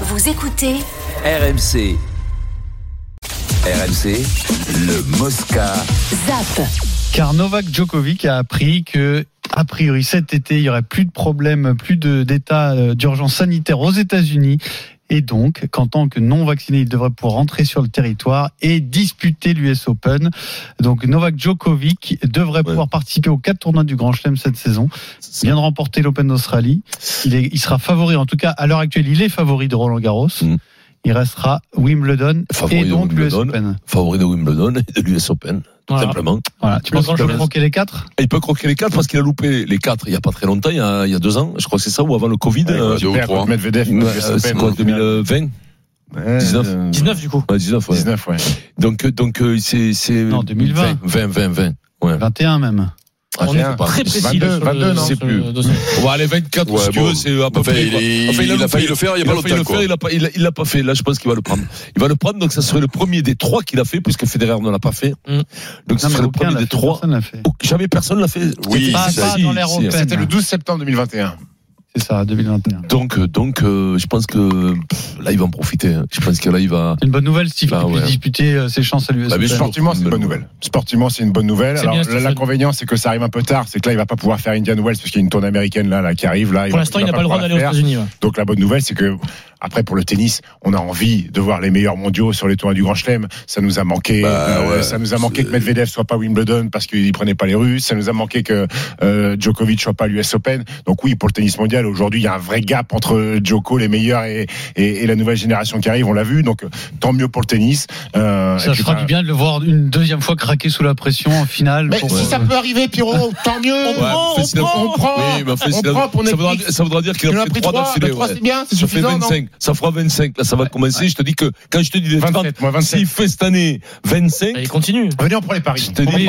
Vous écoutez RMC. RMC, le Mosca. ZAP. Car Novak Djokovic a appris que, a priori, cet été, il y aurait plus de problèmes, plus de- d'état euh, d'urgence sanitaire aux États-Unis. Et donc, qu'en tant que non vacciné, il devrait pouvoir rentrer sur le territoire et disputer l'US Open. Donc, Novak Djokovic devrait pouvoir participer aux quatre tournois du Grand Chelem cette saison. Il vient de remporter l'Open d'Australie. Il, il sera favori, en tout cas, à l'heure actuelle, il est favori de Roland Garros. Mm. Il restera Wimbledon Favori et de donc l'US Wimbledon. Open. favori de Wimbledon et de l'US Open, tout Voilà. simplement. Voilà. Tu penses qu'il peut croquer les quatre? Et il peut croquer les quatre parce qu'il a loupé les quatre il n'y a pas très longtemps, il y a, il y a deux ans, je crois que c'est ça, ou avant le Covid. euh, deux ou trois. Medvedev, euh, c'est quoi, au final. 2020 Ouais, 19. euh, 19 du coup. Ouais, 19, ouais. 19, ouais. Donc, euh, donc euh, c'est. c'est- Non, 2020. 20, 20, 20. Ouais. 21 même. Ah, On est très précis 22, là, sur 22, le- non, sur c'est plus. On va aller 24 Ouais, si tu bon. veux, c'est à peu Enfin, près. il Enfin, a failli le faire il y a pas longtemps, il a pas, il a- l'a pas fait. Là, je pense qu'il va le prendre. Il va le prendre, donc ça serait le premier des trois qu'il a fait, puisque Federer ne l'a pas fait. Mm. Donc ça serait le premier l'a des trois. L'a Jamais personne l'a fait. Oui. C'était le 12 septembre 2021. C'est ça, 2021. Donc, euh, donc, euh, je pense que pff, là, il va en profiter. hein. Je pense que là, il va. C'est une bonne nouvelle, Steve, Bah qu'il puisse ouais. disputer euh, ses chances à l'US Bah, Sportivement, c'est une bonne nouvelle. Sportivement, c'est une bonne nouvelle. Alors, l'inconvénient, c'est que ça arrive un peu tard. C'est que là, il va pas pouvoir faire Indian Wells parce qu'il y a une tournée américaine là, là qui arrive. Là, Pour l'instant, il n'a pas le droit d'aller aux. États-Unis. ouais. Donc la bonne nouvelle, c'est que après pour le tennis, on a envie de voir les meilleurs mondiaux sur les tournois du Grand Chelem. Ça nous a manqué. Bah, euh, ouais, ça nous a manqué que Medvedev soit pas Wimbledon parce qu'il prenait pas les Russes. Ça nous a manqué que euh, Djokovic soit pas l'US Open. Donc oui, pour le tennis mondial, aujourd'hui, il y a un vrai gap entre Djoko, les meilleurs et, et, et la nouvelle génération qui arrive. On l'a vu. Donc tant mieux pour le tennis. Euh, Ça fera bah, du bien de le voir une deuxième fois craquer sous la pression en finale. Mais pour, si euh, ça peut arriver, Pierrot, tant mieux. On prend, fait, on prend. on prend. Oui, mais enfin, On prend pour ça, voudra, ça voudra dire qu'il a pris 3 trois, d'affilée. bah, trois, ouais. c'est bien, c'est Ça fait suffisant, non 25. Ça fera 25. Là, ça va commencer. Je te dis que, quand je te dis les 30, 27, moi 27. s'il fait cette année 25, Il continue. Venez, on prend les paris. je te dis,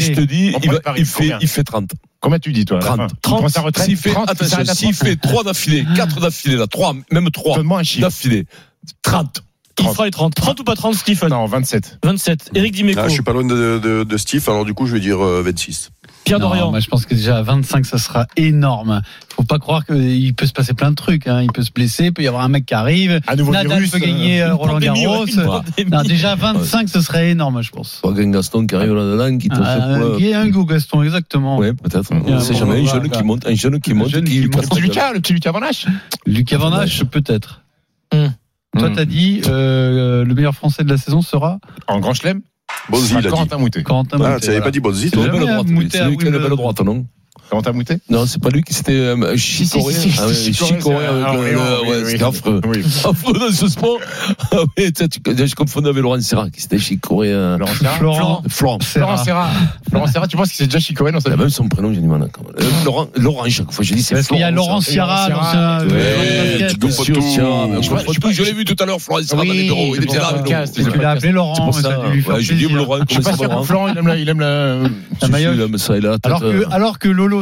je te, dis, il, va- il fait, il fait 30. Combien tu dis, toi à la 30. fin Il prend sa retraite S'il fait, 30, il attention, s'il 30. fait 3 d'affilée, 4 d'affilée, là, 3, même 3 Donne-moi un chiffre. d'affilée, 30. Il fera les 30. 30 ou pas 30, Stephen Non, 27. 27. Eric Dimeco. Ah, je suis pas loin de, de, de Steve, alors du coup, je vais dire euh, 26. Pierre non, Dorian. moi, je pense que déjà à 25, ça sera énorme. Faut pas croire qu'il peut se passer plein de trucs. Hein. Il peut se blesser, il peut y avoir un mec qui arrive. À nouveau Nadal virus. peut gagner euh, Roland Garros. ouais. Non, déjà 25, ce serait énorme, je pense. Pas Gain Gaston qui arrive là-dedans, qui te fait Ah, quoi Guy Hugo Gaston, exactement. Ouais, peut-être. On sait jamais. Un jeune qui monte, un jeune qui Un monte, jeune qui qui monte. Lucas, le petit Lucas Van Hache. Lucas Van Hache, peut-être. Hmm. Toi, Hmm. t'as dit euh, le meilleur français de la saison sera En Grand Chelem Bonzi, il a dit. Corentin Moutet. Corentin Ah, Moutet, tu avais voilà. pas dit Bonzi, C'est toi C'est à lui qui a la belle Wimbledon. droite, non Corentin Moutet Non, c'est pas lui qui c'était euh, si, chicoré. si, si, Ah ouais, si, chicoré avec ah, le- oui, oui, affreux. Oui. Affreux dans ce sport. Ah tu sais, tu- je confondais avec Laurent Serra qui s'était chicoré. euh, Laurent Serra? Florent Florent. Laurent Serra. Serra. Laurent Serra, tu penses que c'est déjà Chicoré dans sa Il même son prénom, j'ai du mal encore. Euh, Laurent, Laurent, chaque fois, j'ai dit c'est Parce qu'il y a Laurent Serra. Laurent Serra. le Ouais, tu tout. Mais je Je. Je l'ai vu tout à l'heure, Florent Serra dans les bureaux. Il était là. mais. Podcast, Et tu l'as appelé Laurent, mais dû lui J'ai dit. Laurent, Je suis comment pas ça sûr va que Florent, il aime la, il aime la. La maillot. Il il Alors que, euh,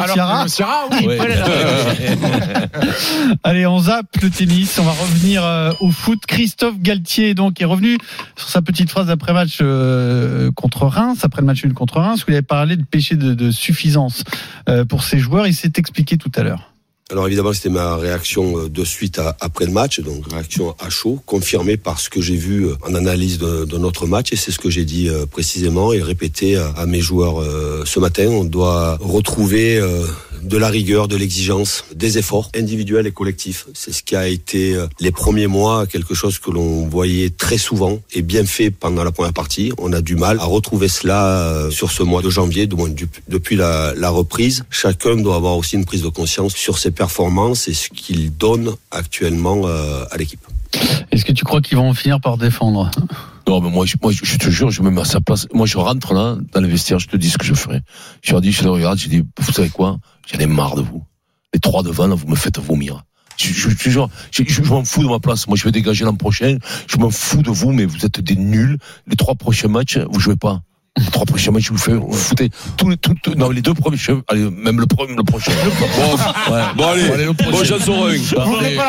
alors oui. Ouais. voilà. allez, on zappe le tennis. On va revenir euh, au foot. Christophe Galtier, donc, est revenu sur sa petite phrase après match euh, contre Reims, après le match nul contre Reims, où il avait parlé de péché de, de suffisance euh, pour ses joueurs. Il s'est expliqué tout à l'heure. Alors évidemment, c'était ma réaction euh, de suite après le match, donc réaction à chaud, confirmée par ce que j'ai vu euh, en analyse de, notre match, et c'est ce que j'ai dit euh, précisément et répété à, mes joueurs ce matin. On doit retrouver de la rigueur, de l'exigence, des efforts individuels et collectifs. C'est ce qui a été les premiers mois quelque chose que l'on voyait très souvent et bien fait pendant la première partie. On a du mal à retrouver cela sur ce mois de janvier, du moins depuis la, la reprise. Chacun doit avoir aussi une prise de conscience sur ses performances et ce qu'il donne actuellement euh, à l'équipe. Est-ce que tu crois qu'ils vont finir par défendre? Non, mais moi, je, moi, je, je te jure, je me mets à sa place. Moi, je rentre là, dans le vestiaire, je te dis ce que je ferai. Je leur dis, je les regarde, je dis, vous savez quoi? J'en ai marre de vous. Les trois devant, là, vous me faites vomir. Je, je, je, je m'en fous de ma place. Moi, je vais dégager l'an prochain. Je m'en fous de vous, mais vous êtes des nuls. Les trois prochains matchs, vous jouez pas. Les trois prochains matchs, vous, faites, vous foutez. Tout, tout, non, les deux premiers, allez, même le, premier, le prochain. bon, allez, bon, allez le prochain. Bon, un.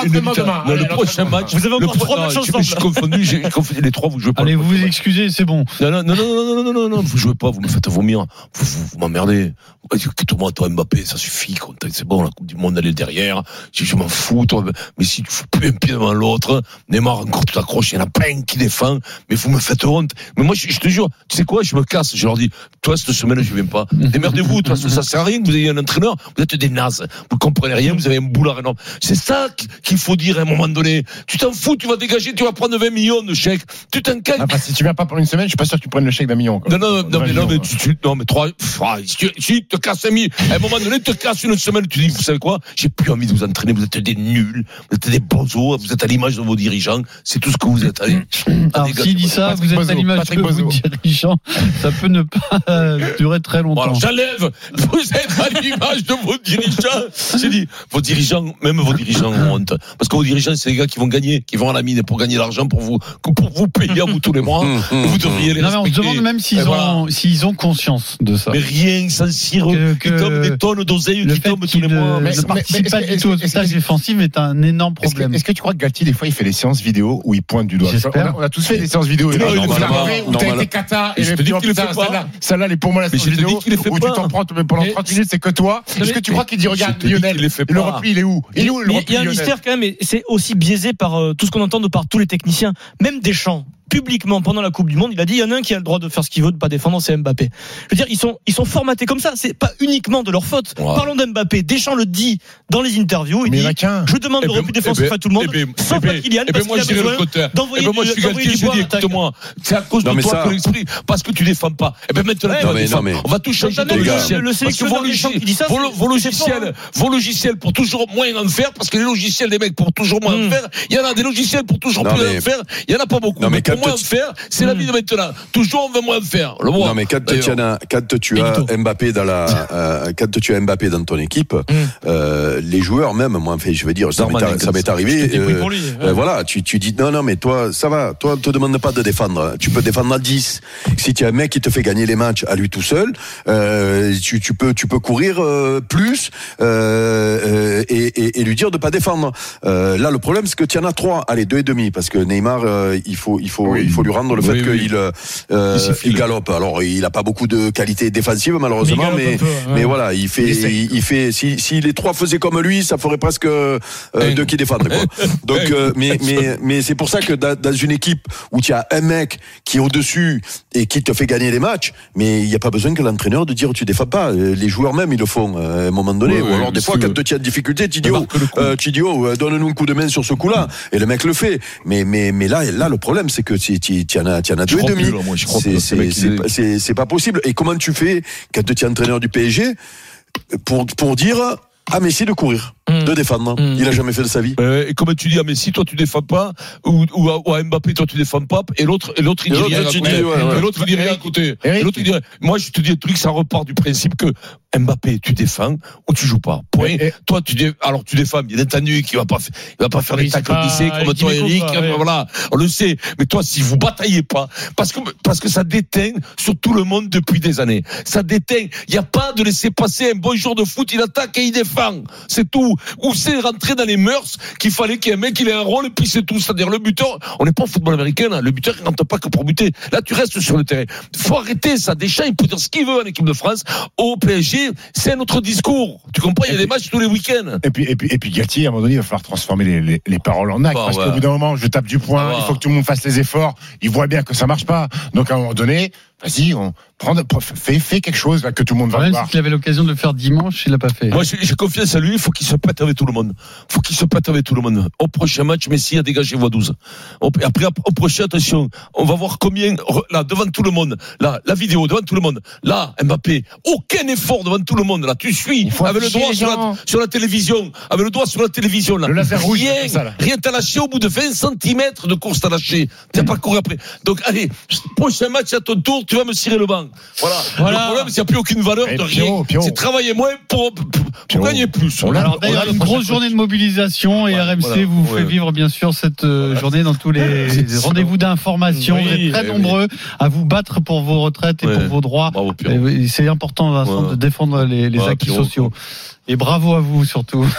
Vous pas hein. le prochain match. Vous avez encore trois matchs ensemble. Je suis confondu, les trois, vous jouez pas. Allez, vous vous excusez, c'est bon. Non, non, non, non, non, non, non, vous jouez pas, vous me faites vomir. Vous, vous, vous m'emmerdez. Quitte-moi, toi, Mbappé, ça suffit. C'est bon, la Coupe du Monde, elle est derrière. Je, je m'en fous, toi. Mais si tu fous plus un pied devant l'autre, Neymar encore tout accroche, il y en a plein qui défend. Mais vous me faites honte. Mais moi, je, je te jure, tu sais quoi, je me casse. Je leur dis, toi, cette semaine, je viens pas. Démerdez-vous, toi, ça sert à rien que vous ayez un entraîneur. Vous êtes des nazes. Vous comprenez rien, vous avez un boulard énorme. C'est ça qu'il faut dire à un moment donné. Tu t'en fous, tu vas dégager, tu vas prendre 20 millions de chèques. Tu t'inquiètes. Ah, bah, si tu viens pas pour une semaine, je suis pas sûr que tu prennes le chèque d'un million. quoi. Non, non, non, 20 mais, non, mais tu, tu- non, mais trois, pff, ah, si, tu- si te casses un million, à un moment donné, te casses une semaine, tu dis, vous savez quoi, j'ai plus envie de vous entraîner, vous êtes des nuls, vous êtes des bozos, vous êtes à l'image de vos dirigeants, c'est tout ce que vous êtes. Allez. Alors, s'il dit ça, vous êtes Bozo, à l'image de vos dirigeants. Ça peut ne pas durer très Bon, longtemps. alors j'enlève, vous êtes à l'image de vos dirigeants. J'ai dit, vos dirigeants, même vos dirigeants ont honte. Parce que vos dirigeants, c'est les gars qui vont gagner, qui vont à la mine pour gagner l'argent pour vous, pour vous payer à vous tous les mois. vous devriez les Non, mais on se respecter. demande même s'ils ont, voilà. s'ils ont conscience de ça. Mais rien, sans cire, Que- qui que tombent des tonnes d'oseille Le qui tombent tous les mois. Mais- ne mais- participe mais pas du tout tâches défensives est un énorme Est-ce que, problème. est-ce que tu crois que Galtier, des fois, il fait des séances vidéo où il pointe du doigt? J'espère. on a, on a tous fait des séances vidéo. Où t'as été cata et le pas. celle-là, elle est pour moi la dis vidéo où tu t'en prends mais pendant Mais- 30 minutes, c'est que toi. Est-ce que tu crois qu'il dit, regarde, Lionel, le fait le pas. repli, il est où? Il est où le repli il y a un mystère quand même, et c'est aussi biaisé par euh, tout ce qu'on entend de par tous les techniciens, même Deschamps. Publiquement pendant la Coupe du Monde, il a dit il y en a un qui a le droit de faire ce qu'il veut, de pas défendre, c'est Mbappé. Je veux dire, ils sont ils sont formatés comme ça. C'est pas uniquement de leur faute. Ouais. Parlons d'Mbappé. Deschamps le dit dans les interviews. Il Mais il y dit je demande Eh le ben, repli eh défensif ben, à tout le monde, eh ben, sauf eh à Kylian, eh ben, parce moi, qu'il a le besoin d'envoyer Eh ben, moi, du- je suis d'envoyer Galtier, à l'attaque. écoute-moi, c'est à cause Non, de mais toi ça- que l'esprit, parce que tu défends pas. Eh ben, maintenant, non, mais- non, mais- on va tout changer les gars. logiciel. le Parce que sélectionneur vos, logiciels, qui dit ça, vos, c'est- vos logiciels, fort, vos logiciels pour toujours moins en faire, parce que les logiciels des mecs pour toujours moins en Mm. faire, il y en a des logiciels pour toujours plus en faire, il y en a pas beaucoup. Non, mais mais pour quand moins tu- faire, c'est la vie de maintenant. Toujours on veut moins faire. Le. Non mais quand tu, as, quand tu as Benito. Mbappé dans la euh, quand tu as Mbappé dans ton équipe, Mm. euh, les joueurs même, moi, enfin, je veux dire, ça m'est arrivé. Te euh, pour lui. euh, voilà, tu, tu dis non non mais toi ça va, toi on te demande pas de défendre, tu peux défendre à 10. Si tu as un mec qui te fait gagner les matchs à lui tout seul, euh, tu, tu peux tu peux courir euh, plus et, et, et lui dire de pas défendre. Euh, là le problème c'est que tu en as trois, allez deux et demi parce que Neymar euh, il faut il faut il faut lui rendre le fait Oui, qu'il euh, Il galope. Alors il a pas beaucoup de qualités défensives malheureusement, Mais mais galope un peu, ouais. mais voilà, il fait Il fait si, si les trois faisaient comme lui, ça ferait presque euh, deux qui défendent quoi. Donc euh, mais mais mais c'est pour ça que dans, une équipe où tu as un mec qui est au-dessus et qui te fait gagner les matchs, mais il n'y a pas besoin que l'entraîneur de dire tu défends pas. Euh, Les joueurs même ils le font euh, à un moment donné Ouais, ou alors des fois quand tu as de difficulté, tu dis oh, coup. euh, tu dis oh, donne-nous un coup de main sur ce coup-là et le mec le fait. Mais mais mais là là le problème c'est que tu en as, deux demi. C'est pas possible. Et comment tu fais quand tu es entraîneur du PSG pour, dire ah mais de courir Mm. de défendre. Mm. Il a jamais fait de sa vie. Euh, et comme tu dis, ah, mais si toi tu défends pas, ou, ou, à- ou à Mbappé toi tu défends pas, et l'autre, et l'autre il dit l'autre, rien à l'autre il dit rien à côté. L'autre il dit, moi je te dis un truc, ça repart du principe que Mbappé tu défends ou tu joues pas. Point. Et- et- toi tu dé... alors tu défends, bien entendu qu'il va pas, il va pas faire des tacles glissés comme Eric toi Eric, quoi, ouais. voilà, on le sait. Mais toi si vous bataillez pas, parce que parce que ça déteint sur tout le monde depuis des années. Ça déteint. Il y a pas de laisser passer un bon jour de foot, il attaque et il défend. C'est tout. Ou c'est rentrer dans les mœurs qu'il fallait qu'il y ait un mec qui ait un rôle et puis c'est tout. C'est-à-dire le buteur, on n'est pas au football américain là. Le buteur il rentre pas que pour buter. Là tu restes sur le terrain. Faut arrêter ça. Deschamps il peut dire ce qu'il veut en équipe de France. Au PSG, c'est un autre discours. Tu comprends? Il y a des matchs tous les week-ends. Et puis, et puis, et puis Galtier, à un moment donné, il va falloir transformer les, les, les paroles en actes. Bah, parce ouais. qu'au bout d'un moment, je tape du poing, Ah, il faut que tout le monde fasse les efforts. Il voit bien que ça marche pas. Donc, à un moment donné, vas-y, on prend, fais, fais quelque chose là, que tout le monde va voir. qu'il avait l'occasion de le faire dimanche, il l'a pas fait. Moi, j'ai confiance à lui. Il faut qu'il se pète avec tout le monde. Il faut qu'il se pète avec tout le monde. Au prochain match, Messi a dégagé voix 12. Au- Après, au prochain, attention, on va voir combien, là, devant tout le monde, là, la vidéo, devant tout le monde, là, Mbappé, aucun effort devant tout le monde, là, tu suis, Il faut avec le doigt sur la, gens. sur la télévision, avec le doigt sur la télévision, là. Le laser rouge, Rien, ça, là. rien t'as lâché au bout de 20 cm de course t'as lâché. T'as pas couru après. Donc, allez, prochain match à ton tour, tu vas me cirer le banc. Voilà. Voilà. Le problème, c'est qu'il n'y a plus aucune valeur Eh, de rien. C'est travailler moins pour, pour, pour gagner plus. On l'a- Alors on d'ailleurs, a une grosse journée de mobilisation et Ouais, RMC voilà, vous ouais. fait vivre bien sûr cette euh, journée dans tous les rendez-vous d'information. Oui, vous êtes très oui, nombreux à vous battre pour vos retraites et Ouais. pour vos droits. C'est important Vincent Ouais. de défendre les, les Ouais, acquis Pierrot. sociaux. Et bravo à vous surtout.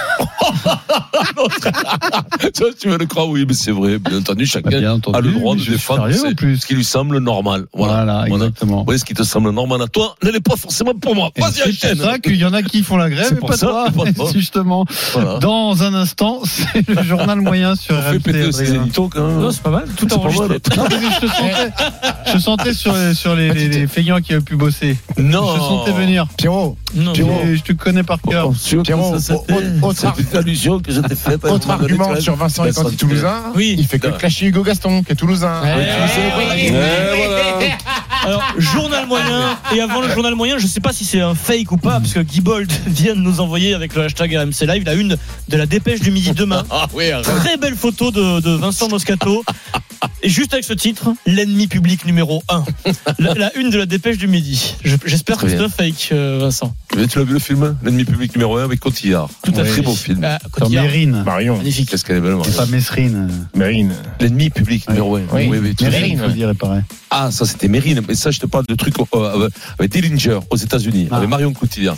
Tu veux le croire, oui, mais c'est vrai. Bien entendu, chacun Bien entendu, a le droit de défendre en plus. ce qui lui semble normal. Voilà. Voilà, Voilà. exactement. Oui, ce qui te semble normal à toi ne l'est pas forcément pour moi. Vas-y, C'est pour ça qu'il y en a qui font la grève C'est et pour pas ça, toi. pas toi. Justement. Voilà. Dans un instant, c'est le journal moyen sur On RMC. éditos quand même. Non, c'est pas mal. Tout enregistré. mal. Non, mais je te sentais, je te sentais sur, les- sur les, les, les feignants qui avaient pu bosser. Non. Je te sentais venir. Pierrot, Non, Pierrot. Je te connais par cœur. Pierrot, ça, autre- autre- c'est une allusion que je t'ai faite. autre donné, argument sur Vincent et quand ça, il est toulousain. Oui. Il fait que Putain. clasher Hugo Gaston, qui est toulousain. Eh, eh. Eh, voilà. Alors, journal moyen, et avant le journal moyen, je sais pas si c'est un fake ou pas, parce que Guy Bold vient de nous envoyer avec le hashtag RMC Live la une de la dépêche du midi demain. Ah oui. Très belle photo de, de Vincent Moscato. Et juste avec ce titre, l'ennemi public numéro 1. La, la une de la dépêche du midi. Je- J'espère que c'est un fake, euh, Vincent. Mais tu l'as vu le film L'ennemi public numéro 1 avec Cotillard. Tout à Oui. Très beau film. Ah, Sur Cotillard. Mérine. Marion, Magnifique. Qu'est-ce qu'elle est belle, C'est pas Marie. Mesrine. Mérine. L'ennemi public numéro 1. Oui. tu Mérine. Il faut dire, il paraît. Ah, ça c'était Mérine. Mais ça, je te parle de trucs euh, avec Dillinger aux États-Unis, Ah. avec Marion Cotillard.